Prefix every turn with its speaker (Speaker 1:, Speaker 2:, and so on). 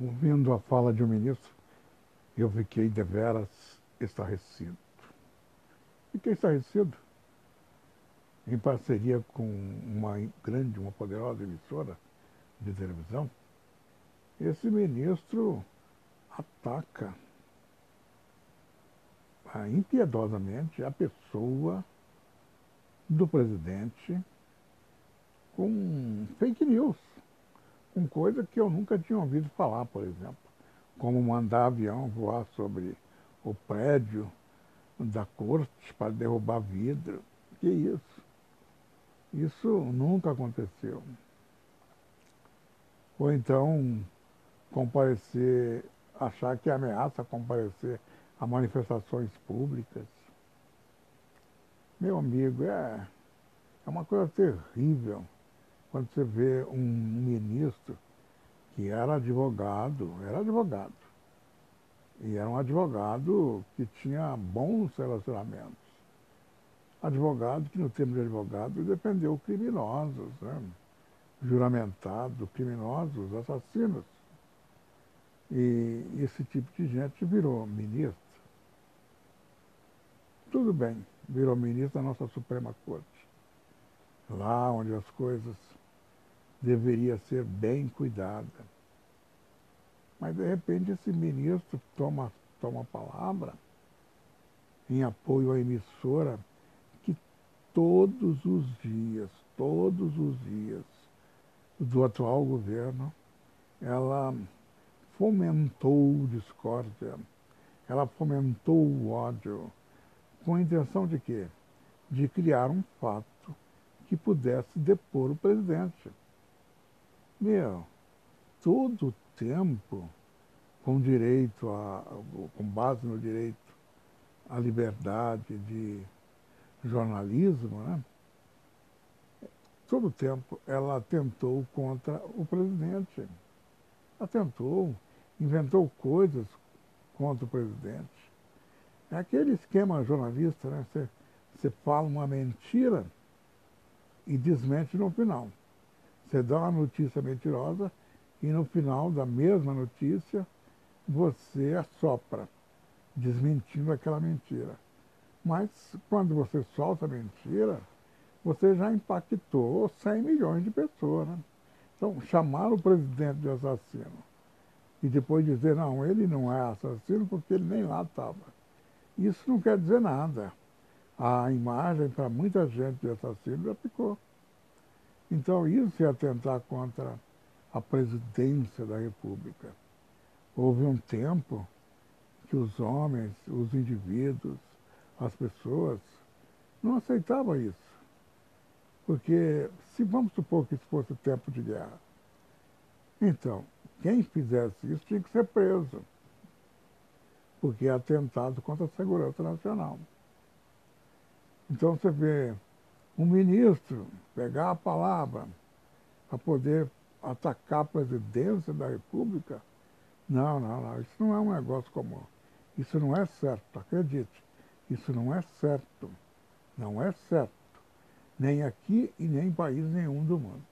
Speaker 1: ouvindo a fala de um ministro, eu fiquei deveras estarrecido. Fiquei estarrecido em parceria com uma grande, uma poderosa emissora de televisão, esse ministro ataca impiedosamente a pessoa do presidente com fake news, com coisa que eu nunca tinha ouvido falar, por exemplo, como mandar avião voar sobre o prédio da corte para derrubar vidro. Que isso? Isso nunca aconteceu. Ou então comparecer, achar que é ameaça comparecer a manifestações públicas. Meu amigo, é, é uma coisa terrível quando você vê um ministro que era advogado, era advogado, e era um advogado que tinha bons relacionamentos. Advogado que, no termo de advogado, defendeu criminosos, né? juramentados, criminosos, assassinos. E esse tipo de gente virou ministro. Tudo bem, virou ministro da nossa Suprema Corte. Lá onde as coisas deveriam ser bem cuidadas. Mas, de repente, esse ministro toma, toma palavra em apoio à emissora que todos os dias, todos os dias do atual governo, ela fomentou discórdia, ela fomentou o ódio, com a intenção de quê? De criar um fato que pudesse depor o presidente. Meu, todo tempo, com direito a, com base no direito à liberdade de jornalismo, né? todo tempo ela tentou contra o presidente. Ela tentou inventou coisas contra o presidente. É aquele esquema jornalista, né? Você fala uma mentira e desmente no final. Você dá uma notícia mentirosa e no final da mesma notícia você assopra, desmentindo aquela mentira. Mas quando você solta a mentira, você já impactou 100 milhões de pessoas. Né? Então, chamar o presidente de assassino e depois dizer, não, ele não é assassino porque ele nem lá estava. Isso não quer dizer nada. A imagem para muita gente de assassino já ficou. Então isso é atentar contra a presidência da República. Houve um tempo que os homens, os indivíduos, as pessoas não aceitavam isso. Porque se vamos supor que isso fosse tempo de guerra, então, quem fizesse isso tinha que ser preso, porque é atentado contra a segurança nacional. Então você vê um ministro pegar a palavra para poder atacar a presidência da República. Não, não, não, isso não é um negócio comum. Isso não é certo, acredite. Isso não é certo. Não é certo. Nem aqui e nem em país nenhum do mundo.